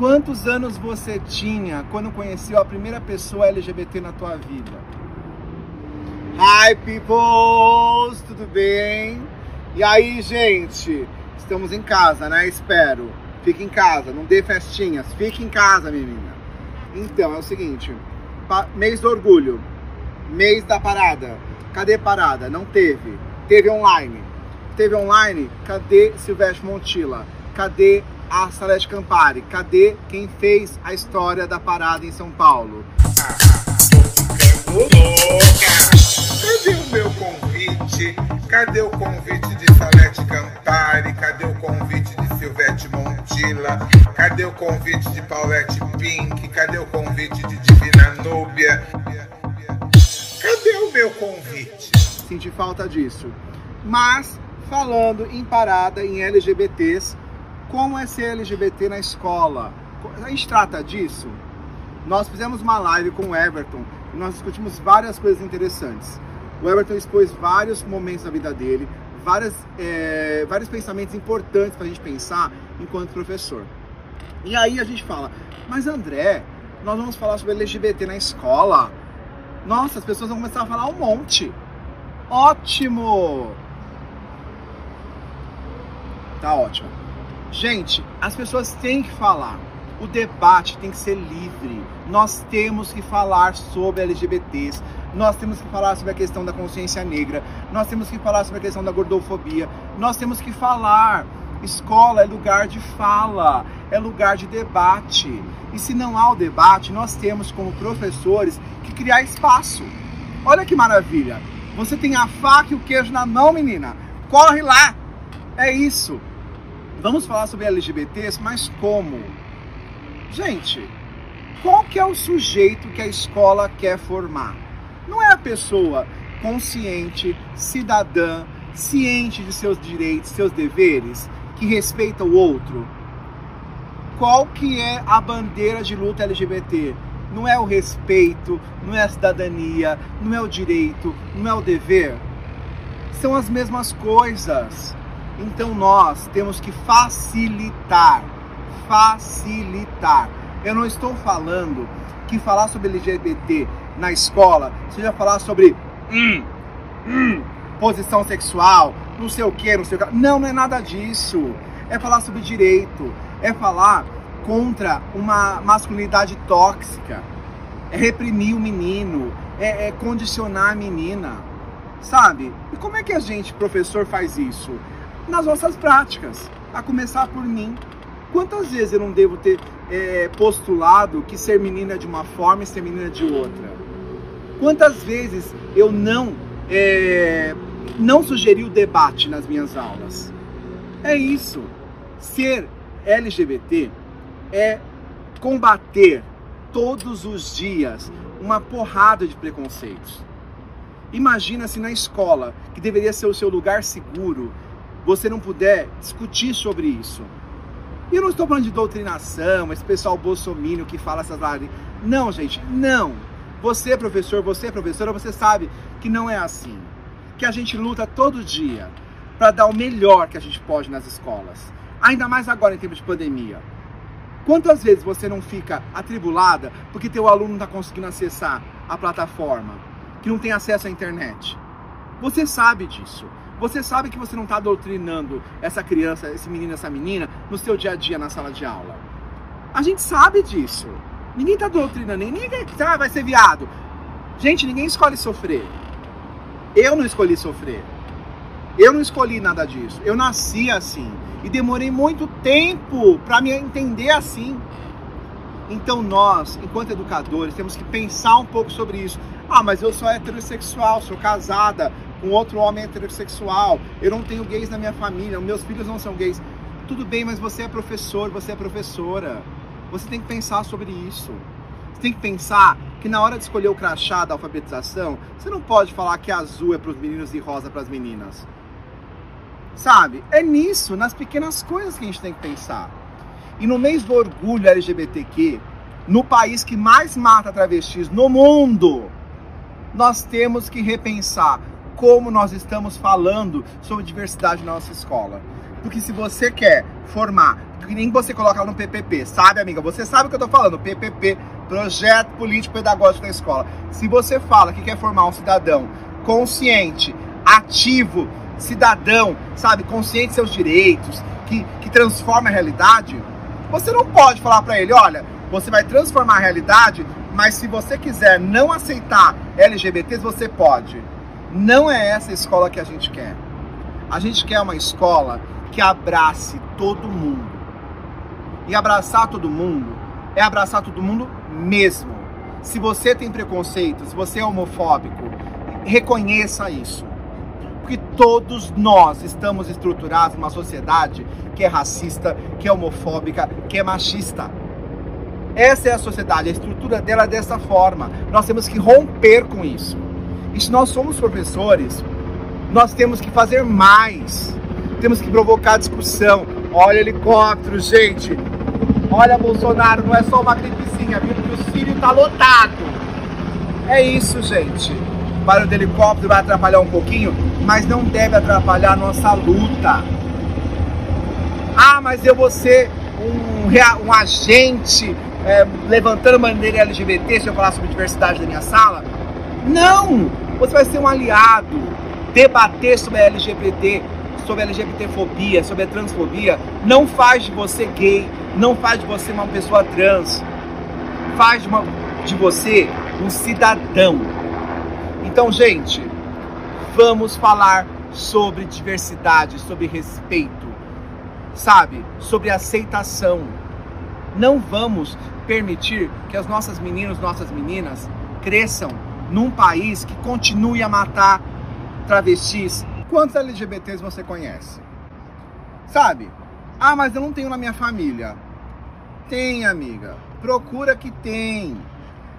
Quantos anos você tinha quando conheceu a primeira pessoa LGBT na tua vida? Hi, peoples! Tudo bem? E aí, gente? Estamos em casa, né? Espero. Fique em casa, não dê festinhas. Fique em casa, menina. Então, é o seguinte. Mês do orgulho. Mês da parada. Cadê parada? Não teve. Teve online. Teve online. Cadê Silvestre Montilla? Cadê a Salete Campari? Cadê quem fez a história da parada em São Paulo? Cadê o meu convite? Cadê o convite de Salete Campari? Cadê o convite de Silvete Montilla? Cadê o convite de Paulette Pink? Cadê o convite de Divina Núbia? Cadê o meu convite? Senti falta disso. Mas, falando em parada em LGBTs, como é ser LGBT na escola? A gente trata disso? Nós fizemos uma live com o Everton e nós discutimos várias coisas interessantes. O Everton expôs vários momentos da vida dele, várias, é, vários pensamentos importantes para a gente pensar enquanto professor. E aí a gente fala, mas André, nós vamos falar sobre LGBT na escola? Nossa, as pessoas vão começar a falar um monte. Ótimo! Tá ótimo. Gente, as pessoas têm que falar. O debate tem que ser livre. Nós temos que falar sobre LGBTs. Nós temos que falar sobre a questão da consciência negra. Nós temos que falar sobre a questão da gordofobia. Nós temos que falar. Escola é lugar de fala, é lugar de debate. E se não há o debate, nós temos como professores que criar espaço. Olha que maravilha. Você tem a faca e o queijo na mão, menina. Corre lá. É isso. Vamos falar sobre LGBTs, mas como? Gente, qual que é o sujeito que a escola quer formar? Não é a pessoa consciente, cidadã, ciente de seus direitos, seus deveres, que respeita o outro? Qual que é a bandeira de luta LGBT? Não é o respeito, não é a cidadania, não é o direito, não é o dever? São as mesmas coisas. Então nós temos que facilitar facilitar. Eu não estou falando que falar sobre LGBT na escola seja falar sobre hum, hum, posição sexual, não sei o que, não sei o que. Não, não é nada disso. É falar sobre direito, é falar contra uma masculinidade tóxica, é reprimir o menino, é, é condicionar a menina, sabe? E como é que a gente, professor, faz isso? Nas nossas práticas, a começar por mim. Quantas vezes eu não devo ter é, postulado que ser menina é de uma forma e ser menina de outra? Quantas vezes eu não é, não sugeri o debate nas minhas aulas? É isso. Ser LGBT é combater todos os dias uma porrada de preconceitos. Imagina se na escola, que deveria ser o seu lugar seguro, você não puder discutir sobre isso. E eu não estou falando de doutrinação, esse pessoal bolsomínio que fala essas lágrimas. Não, gente, não. Você, professor, você, professora, você sabe que não é assim. Que a gente luta todo dia para dar o melhor que a gente pode nas escolas. Ainda mais agora em tempo de pandemia. Quantas vezes você não fica atribulada porque teu aluno não está conseguindo acessar a plataforma, que não tem acesso à internet? Você sabe disso. Você sabe que você não está doutrinando essa criança, esse menino, essa menina no seu dia a dia na sala de aula. A gente sabe disso. Ninguém está doutrinando, ninguém ah, vai ser viado. Gente, ninguém escolhe sofrer. Eu não escolhi sofrer. Eu não escolhi nada disso. Eu nasci assim e demorei muito tempo para me entender assim. Então nós, enquanto educadores, temos que pensar um pouco sobre isso. Ah, mas eu sou heterossexual, sou casada, com outro homem heterossexual, eu não tenho gays na minha família, meus filhos não são gays. Tudo bem, mas você é professor, você é professora. Você tem que pensar sobre isso. Você tem que pensar que na hora de escolher o crachá da alfabetização, você não pode falar que azul é para os meninos e rosa para as meninas. Sabe? É nisso, nas pequenas coisas que a gente tem que pensar. E no mês do orgulho LGBTQ, no país que mais mata travestis no mundo, nós temos que repensar como nós estamos falando sobre diversidade na nossa escola. Porque se você quer formar, que nem você coloca no PPP, sabe, amiga? Você sabe o que eu tô falando, PPP, Projeto Político Pedagógico na Escola. Se você fala que quer formar um cidadão consciente, ativo, cidadão, sabe, consciente de seus direitos, que, que transforma a realidade, você não pode falar para ele, olha, você vai transformar a realidade, mas se você quiser não aceitar LGBTs, você pode. Não é essa a escola que a gente quer. A gente quer uma escola que abrace todo mundo. E abraçar todo mundo é abraçar todo mundo mesmo. Se você tem preconceito, se você é homofóbico, reconheça isso. Porque todos nós estamos estruturados numa sociedade que é racista, que é homofóbica, que é machista. Essa é a sociedade, a estrutura dela é dessa forma. Nós temos que romper com isso. E se nós somos professores, nós temos que fazer mais. Temos que provocar discussão. Olha helicóptero, gente. Olha Bolsonaro, não é só uma gripezinha, viu? Que o Sírio tá lotado. É isso, gente. O barulho do helicóptero vai atrapalhar um pouquinho, mas não deve atrapalhar a nossa luta. Ah, mas eu vou ser um, um agente é, levantando bandeira LGBT se eu falar sobre diversidade da minha sala? Não! Você vai ser um aliado, debater sobre a LGBT, sobre a LGBTfobia, sobre a transfobia, não faz de você gay, não faz de você uma pessoa trans, faz de, uma, de você um cidadão. Então, gente, vamos falar sobre diversidade, sobre respeito, sabe? Sobre aceitação. Não vamos permitir que as nossas meninas, nossas meninas cresçam num país que continue a matar travestis. Quantos LGBTs você conhece? Sabe? Ah, mas eu não tenho na minha família. Tem, amiga. Procura que tem.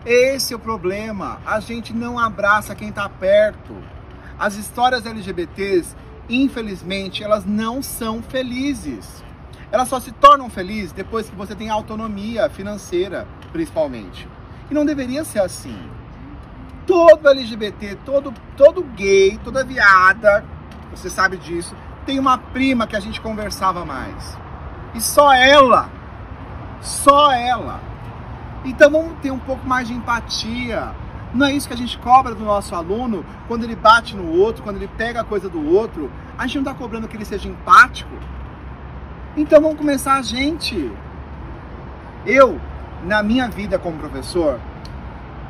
Esse é o problema. A gente não abraça quem está perto. As histórias LGBTs, infelizmente, elas não são felizes. Elas só se tornam felizes depois que você tem autonomia financeira, principalmente. E não deveria ser assim. Todo LGBT, todo, todo gay, toda viada, você sabe disso, tem uma prima que a gente conversava mais. E só ela, só ela. Então vamos ter um pouco mais de empatia. Não é isso que a gente cobra do nosso aluno quando ele bate no outro, quando ele pega a coisa do outro. A gente não está cobrando que ele seja empático. Então vamos começar a gente. Eu, na minha vida como professor,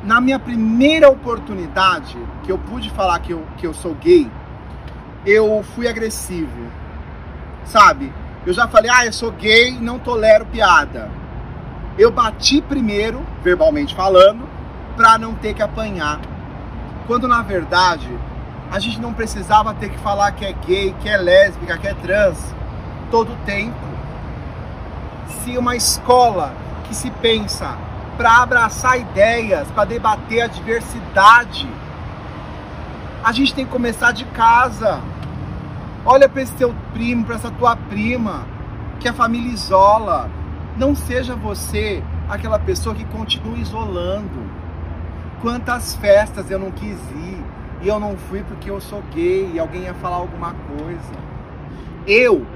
na minha primeira oportunidade que eu pude falar que eu, que eu sou gay, eu fui agressivo. Sabe? Eu já falei, ah, eu sou gay, não tolero piada. Eu bati primeiro, verbalmente falando, para não ter que apanhar. Quando na verdade a gente não precisava ter que falar que é gay, que é lésbica, que é trans todo tempo. Se uma escola que se pensa para abraçar ideias, para debater a diversidade, a gente tem que começar de casa. Olha para esse teu primo, para essa tua prima, que a família isola. Não seja você aquela pessoa que continua isolando. Quantas festas eu não quis ir e eu não fui porque eu sou gay e alguém ia falar alguma coisa. Eu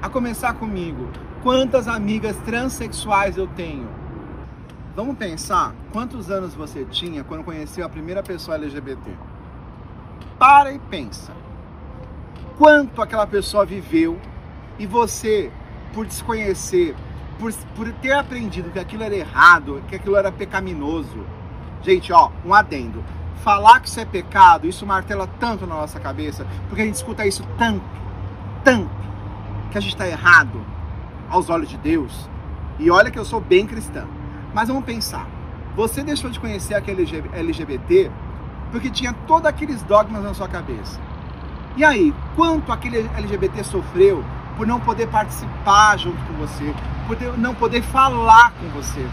a começar comigo, quantas amigas transexuais eu tenho? Vamos pensar quantos anos você tinha quando conheceu a primeira pessoa LGBT. Para e pensa. Quanto aquela pessoa viveu e você, por desconhecer, por, por ter aprendido que aquilo era errado, que aquilo era pecaminoso. Gente, ó, um adendo. Falar que isso é pecado, isso martela tanto na nossa cabeça, porque a gente escuta isso tanto, tanto que a gente está errado aos olhos de Deus. E olha que eu sou bem cristã. Mas vamos pensar. Você deixou de conhecer aquele LGBT porque tinha todos aqueles dogmas na sua cabeça. E aí, quanto aquele LGBT sofreu por não poder participar junto com você, por não poder falar com você?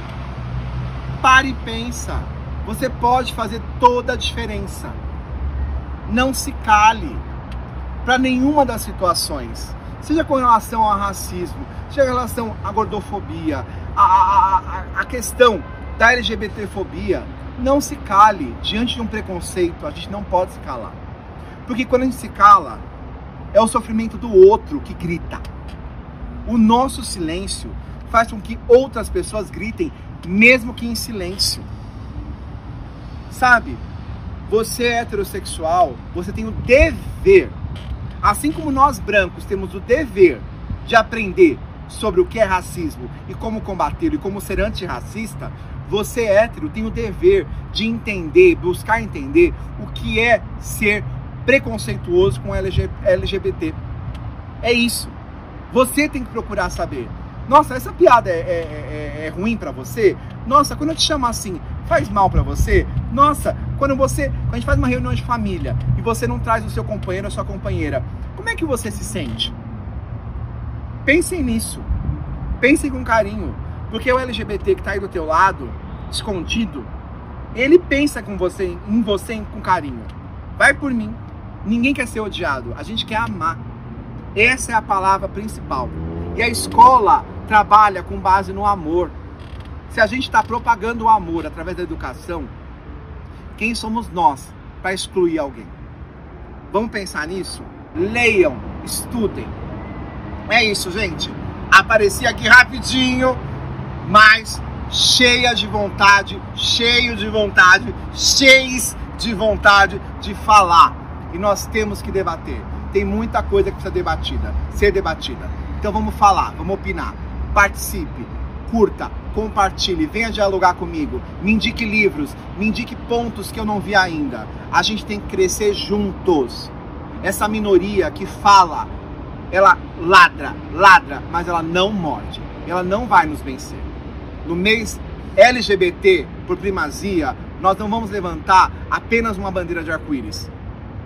Pare e pensa. Você pode fazer toda a diferença. Não se cale para nenhuma das situações seja com relação ao racismo, seja com relação à gordofobia, a, a, questão da LGBTfobia, não se cale diante de um preconceito, a gente não pode se calar. Porque quando a gente se cala, é o sofrimento do outro que grita. O nosso silêncio faz com que outras pessoas gritem, mesmo que em silêncio. Sabe? Você é heterossexual, você tem o dever, assim como nós brancos temos o dever de aprender sobre o que é racismo e como combater e como ser antirracista, você hétero tem o dever de entender, buscar entender o que é ser preconceituoso com LGBT. É isso. Você tem que procurar saber. Nossa, essa piada é, é, é, é ruim para você? Nossa, quando eu te chamo assim, faz mal para você? Nossa, quando você, quando a gente faz uma reunião de família e você não traz o seu companheiro ou sua companheira, como é que você se sente? Pensem nisso. Pensem com carinho. Porque o LGBT que está aí do teu lado, escondido, ele pensa com você, em você com carinho. Vai por mim. Ninguém quer ser odiado. A gente quer amar. Essa é a palavra principal. E a escola trabalha com base no amor. Se a gente está propagando o amor através da educação, quem somos nós para excluir alguém? Vamos pensar nisso? Leiam, estudem, é isso, gente. Apareci aqui rapidinho, mas cheia de vontade, cheio de vontade, cheios de vontade de falar. E nós temos que debater. Tem muita coisa que precisa debatida, ser debatida. Então vamos falar, vamos opinar. Participe, curta, compartilhe, venha dialogar comigo, me indique livros, me indique pontos que eu não vi ainda. A gente tem que crescer juntos. Essa minoria que fala, ela ladra, ladra, mas ela não morde. Ela não vai nos vencer. No mês LGBT por primazia, nós não vamos levantar apenas uma bandeira de arco-íris.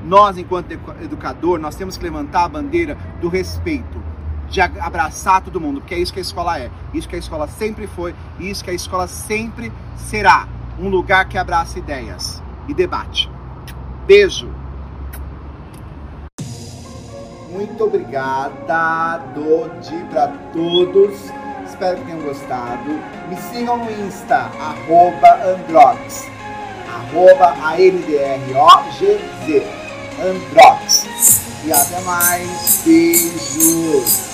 Nós, enquanto educador, nós temos que levantar a bandeira do respeito, de abraçar todo mundo, porque é isso que a escola é, isso que a escola sempre foi, e isso que a escola sempre será, um lugar que abraça ideias e debate. Beijo! Muito obrigada, Dodi, para todos. Espero que tenham gostado. Me sigam no Insta, arroba Androx. Arroba A-N-D-R-O-G-Z. Androx. E até mais. Beijos.